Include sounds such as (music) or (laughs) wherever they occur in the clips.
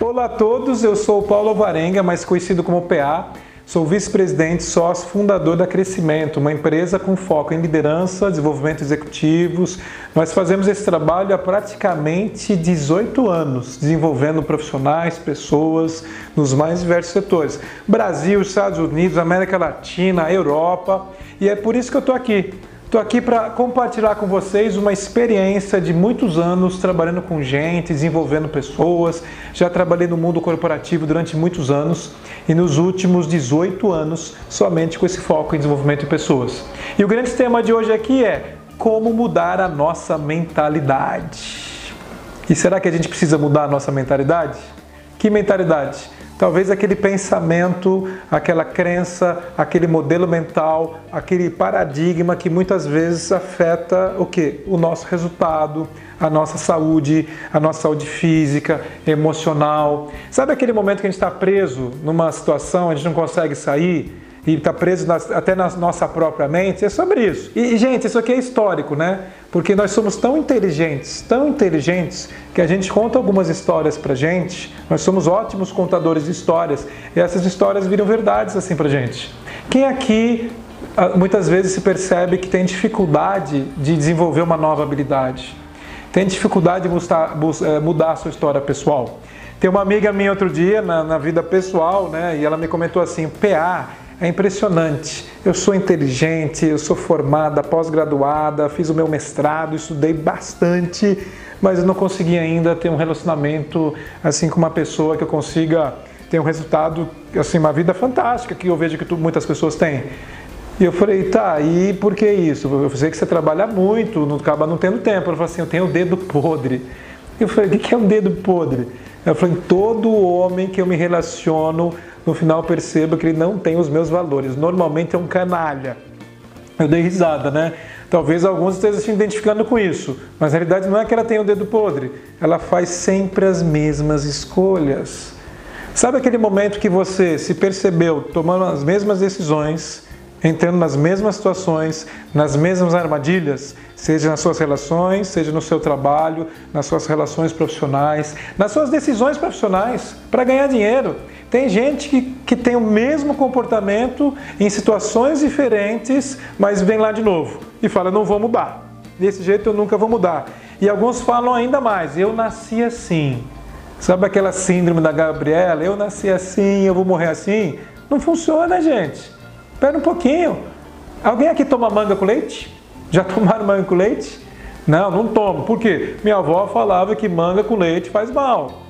Olá a todos, eu sou o Paulo Varenga, mais conhecido como PA. Sou vice-presidente, sócio, fundador da Crescimento, uma empresa com foco em liderança, desenvolvimento executivos. Nós fazemos esse trabalho há praticamente 18 anos, desenvolvendo profissionais, pessoas nos mais diversos setores: Brasil, Estados Unidos, América Latina, Europa. E é por isso que eu estou aqui Estou aqui para compartilhar com vocês uma experiência de muitos anos trabalhando com gente, desenvolvendo pessoas. Já trabalhei no mundo corporativo durante muitos anos e nos últimos 18 anos somente com esse foco em desenvolvimento de pessoas. E o grande tema de hoje aqui é como mudar a nossa mentalidade. E será que a gente precisa mudar a nossa mentalidade? Que mentalidade? Talvez aquele pensamento, aquela crença, aquele modelo mental, aquele paradigma que muitas vezes afeta o que? O nosso resultado, a nossa saúde, a nossa saúde física, emocional. Sabe aquele momento que a gente está preso numa situação, a gente não consegue sair? E está preso nas, até na nossa própria mente, é sobre isso. E, gente, isso aqui é histórico, né? Porque nós somos tão inteligentes, tão inteligentes, que a gente conta algumas histórias pra gente, nós somos ótimos contadores de histórias, e essas histórias viram verdades assim pra gente. Quem aqui ah, muitas vezes se percebe que tem dificuldade de desenvolver uma nova habilidade? Tem dificuldade de eh, mudar a sua história pessoal? Tem uma amiga minha outro dia, na, na vida pessoal, né, e ela me comentou assim: PA é impressionante. Eu sou inteligente, eu sou formada, pós-graduada, fiz o meu mestrado, estudei bastante, mas eu não consegui ainda ter um relacionamento assim com uma pessoa que eu consiga ter um resultado, assim, uma vida fantástica que eu vejo que tu, muitas pessoas têm. E eu falei, tá, e por que isso? Eu sei que você trabalha muito, não acaba não tendo tempo. Ela falou assim, eu tenho o dedo podre. Eu falei, o que é um dedo podre? Ela falou, todo homem que eu me relaciono no final perceba que ele não tem os meus valores. Normalmente é um canalha. Eu dei risada, né? Talvez alguns estejam se identificando com isso, mas a realidade não é que ela tenha o dedo podre, ela faz sempre as mesmas escolhas. Sabe aquele momento que você se percebeu tomando as mesmas decisões, entrando nas mesmas situações, nas mesmas armadilhas, seja nas suas relações, seja no seu trabalho, nas suas relações profissionais, nas suas decisões profissionais para ganhar dinheiro? Tem gente que, que tem o mesmo comportamento em situações diferentes, mas vem lá de novo e fala: não vou mudar. Desse jeito eu nunca vou mudar. E alguns falam ainda mais: eu nasci assim. Sabe aquela síndrome da Gabriela? Eu nasci assim, eu vou morrer assim? Não funciona, gente. Espera um pouquinho. Alguém aqui toma manga com leite? Já (laughs) tomaram manga com leite? Não, não tomo. Por quê? Minha avó falava que manga com leite faz mal.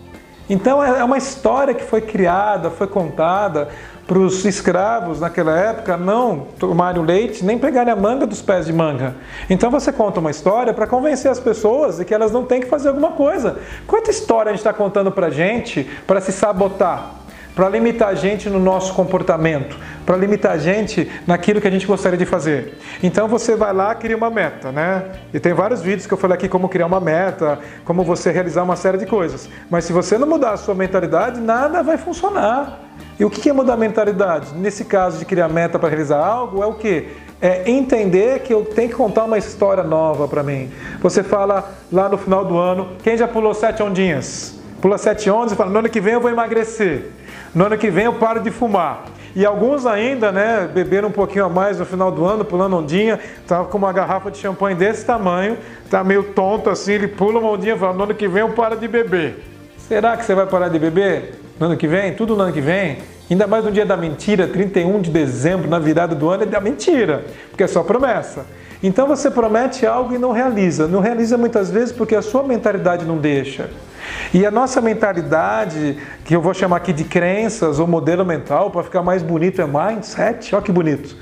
Então é uma história que foi criada, foi contada para os escravos naquela época não tomarem o leite nem pegarem a manga dos pés de manga. Então você conta uma história para convencer as pessoas de que elas não têm que fazer alguma coisa. Quanta história a gente está contando para gente para se sabotar? Para limitar a gente no nosso comportamento, para limitar a gente naquilo que a gente gostaria de fazer. Então você vai lá cria uma meta, né? E tem vários vídeos que eu falei aqui como criar uma meta, como você realizar uma série de coisas. Mas se você não mudar a sua mentalidade, nada vai funcionar. E o que é mudar a mentalidade? Nesse caso de criar meta para realizar algo, é o que? É entender que eu tenho que contar uma história nova para mim. Você fala lá no final do ano, quem já pulou sete ondinhas? Pula sete ondas e fala, no ano que vem eu vou emagrecer. No ano que vem eu paro de fumar. E alguns ainda, né, beberam um pouquinho a mais no final do ano, pulando ondinha, tava com uma garrafa de champanhe desse tamanho, tá meio tonto assim, ele pula uma ondinha e fala, no ano que vem eu paro de beber. Será que você vai parar de beber no ano que vem? Tudo no ano que vem? Ainda mais no dia da mentira, 31 de dezembro, na virada do ano, é da mentira, porque é só promessa. Então você promete algo e não realiza. Não realiza muitas vezes porque a sua mentalidade não deixa. E a nossa mentalidade, que eu vou chamar aqui de crenças ou modelo mental, para ficar mais bonito, é mindset. Olha que bonito.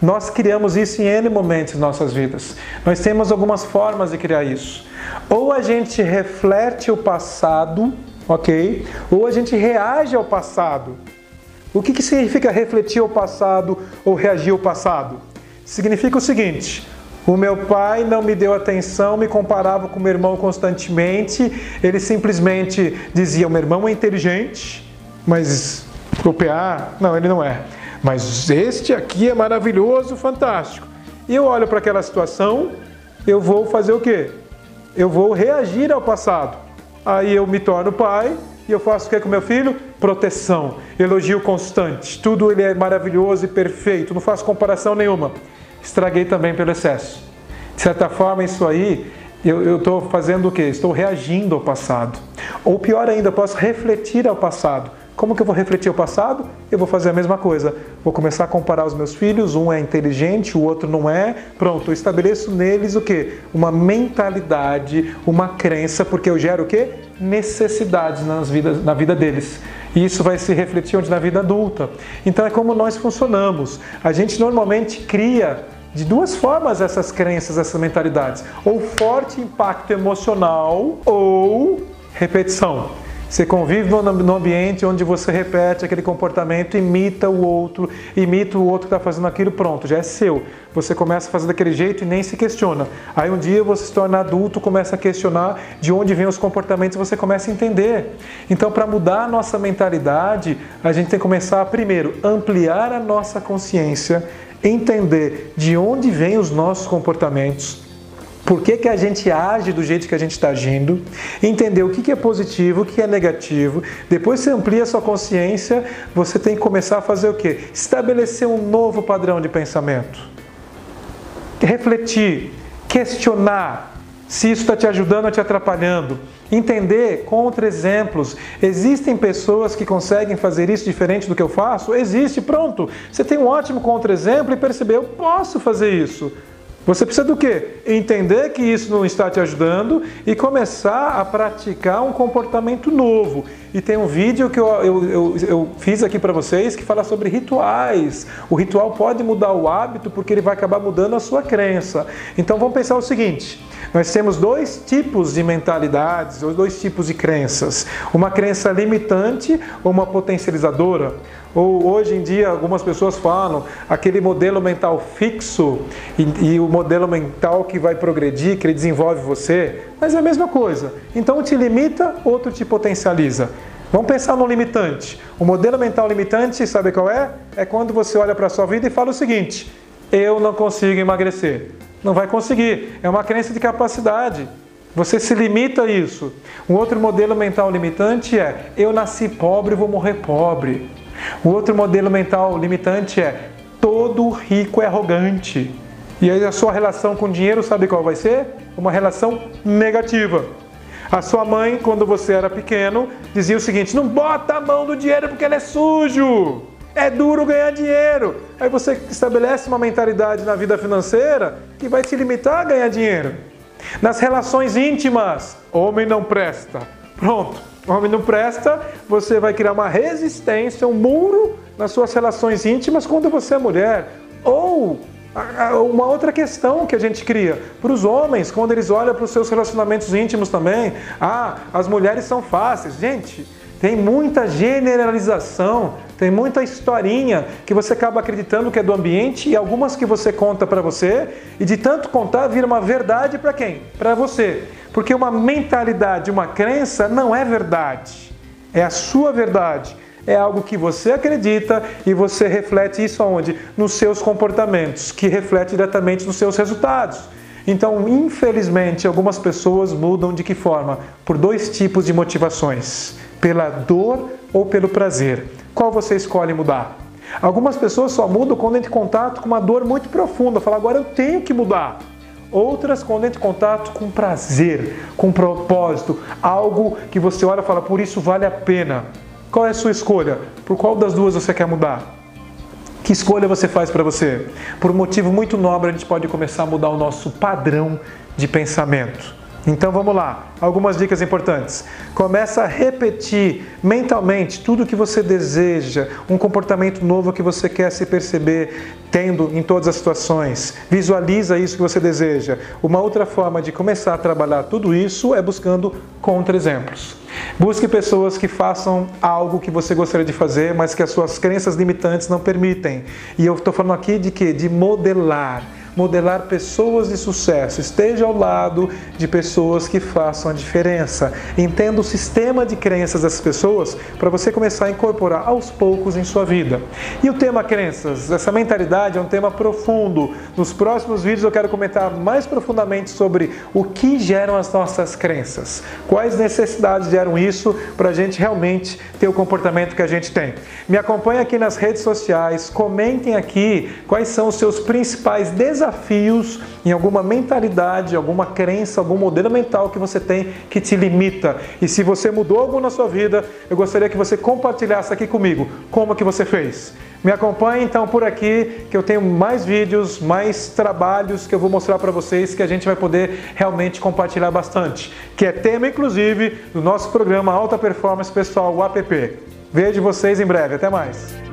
Nós criamos isso em N momentos em nossas vidas. Nós temos algumas formas de criar isso. Ou a gente reflete o passado, ok? Ou a gente reage ao passado. O que, que significa refletir o passado ou reagir ao passado? Significa o seguinte: o meu pai não me deu atenção, me comparava com meu irmão constantemente. Ele simplesmente dizia: o meu irmão é inteligente, mas o PA, não, ele não é. Mas este aqui é maravilhoso, fantástico. E eu olho para aquela situação, eu vou fazer o quê? Eu vou reagir ao passado. Aí eu me torno pai e eu faço o que com meu filho? Proteção, elogio constante, tudo ele é maravilhoso e perfeito, não faço comparação nenhuma. Estraguei também pelo excesso. De certa forma, isso aí eu estou fazendo o quê? Estou reagindo ao passado. Ou pior ainda, posso refletir ao passado. Como que eu vou refletir o passado? Eu vou fazer a mesma coisa. Vou começar a comparar os meus filhos, um é inteligente, o outro não é. Pronto, eu estabeleço neles o quê? Uma mentalidade, uma crença, porque eu gero o quê? Necessidades nas vidas, na vida deles. E isso vai se refletir onde na vida adulta. Então é como nós funcionamos. A gente normalmente cria de duas formas essas crenças, essas mentalidades: ou forte impacto emocional ou repetição. Você convive no ambiente onde você repete aquele comportamento, imita o outro, imita o outro que está fazendo aquilo, pronto, já é seu. Você começa a fazer daquele jeito e nem se questiona. Aí um dia você se torna adulto, começa a questionar de onde vêm os comportamentos você começa a entender. Então, para mudar a nossa mentalidade, a gente tem que começar a, primeiro, ampliar a nossa consciência, entender de onde vêm os nossos comportamentos por que, que a gente age do jeito que a gente está agindo, entender o que, que é positivo, o que é negativo. Depois você amplia a sua consciência, você tem que começar a fazer o quê? Estabelecer um novo padrão de pensamento. Refletir, questionar se isso está te ajudando ou te atrapalhando. Entender contra-exemplos. Existem pessoas que conseguem fazer isso diferente do que eu faço? Existe, pronto. Você tem um ótimo contra-exemplo e perceber, eu posso fazer isso. Você precisa do quê? Entender que isso não está te ajudando e começar a praticar um comportamento novo. E tem um vídeo que eu, eu, eu, eu fiz aqui para vocês que fala sobre rituais. O ritual pode mudar o hábito porque ele vai acabar mudando a sua crença. Então vamos pensar o seguinte: nós temos dois tipos de mentalidades, ou dois tipos de crenças: uma crença limitante ou uma potencializadora. Ou hoje em dia algumas pessoas falam aquele modelo mental fixo e, e, o modelo mental que vai progredir, que ele desenvolve você, mas é a mesma coisa. Então um te limita, outro te potencializa. Vamos pensar no limitante. O modelo mental limitante, sabe qual é? É quando você olha para a sua vida e fala o seguinte: eu não consigo emagrecer. Não vai conseguir. É uma crença de capacidade. Você se limita a isso. Um outro modelo mental limitante é: eu nasci pobre vou morrer pobre. O outro modelo mental limitante é todo rico é arrogante. E aí a sua relação com o dinheiro, sabe qual vai ser? Uma relação negativa. A sua mãe, quando você era pequeno, dizia o seguinte: não bota a mão no dinheiro porque ele é sujo. É duro ganhar dinheiro. Aí você estabelece uma mentalidade na vida financeira que vai te limitar a ganhar dinheiro. Nas relações íntimas, homem não presta. Pronto. O homem não presta, você vai criar uma resistência, um muro nas suas relações íntimas quando você é mulher. Ou uma outra questão que a gente cria para os homens, quando eles olham para os seus relacionamentos íntimos também. Ah, as mulheres são fáceis. Gente, tem muita generalização, tem muita historinha que você acaba acreditando que é do ambiente e algumas que você conta para você e de tanto contar vira uma verdade para quem? Para você. Porque uma mentalidade, uma crença não é verdade. É a sua verdade. É algo que você acredita e você reflete isso aonde? Nos seus comportamentos, que reflete diretamente nos seus resultados. Então, infelizmente, algumas pessoas mudam de que forma? Por dois tipos de motivações: pela dor ou pelo prazer. Qual você escolhe mudar? Algumas pessoas só mudam quando entra em contato com uma dor muito profunda, fala agora eu tenho que mudar. Outras quando entra em contato com prazer, com propósito, algo que você olha e fala, por isso vale a pena. Qual é a sua escolha? Por qual das duas você quer mudar? Que escolha você faz para você? Por um motivo muito nobre, a gente pode começar a mudar o nosso padrão de pensamento. Então vamos lá, algumas dicas importantes. Começa a repetir mentalmente tudo que você deseja, um comportamento novo que você quer se perceber tendo em todas as situações. Visualiza isso que você deseja. Uma outra forma de começar a trabalhar tudo isso é buscando contra-exemplos. Busque pessoas que façam algo que você gostaria de fazer, mas que as suas crenças limitantes não permitem. E eu estou falando aqui de quê? De modelar modelar pessoas de sucesso. Esteja ao lado de pessoas que façam a diferença. Entenda o sistema de crenças dessas pessoas para você começar a incorporar aos poucos em sua vida. E o tema crenças, essa mentalidade é um tema profundo. Nos próximos vídeos eu quero comentar mais profundamente sobre o que geram as nossas crenças, quais necessidades geram isso para a gente realmente ter o comportamento que a gente tem. Me acompanhe aqui nas redes sociais, comentem aqui quais são os seus principais desafios em alguma mentalidade, alguma crença, algum modelo mental que você tem que te limita. E se você mudou algo na sua vida, eu gostaria que você compartilhasse aqui comigo como que você fez. Me acompanhe então por aqui, que eu tenho mais vídeos, mais trabalhos que eu vou mostrar para vocês que a gente vai poder realmente compartilhar bastante, que é tema inclusive do nosso programa Alta Performance Pessoal, o APP. Vejo vocês em breve, até mais.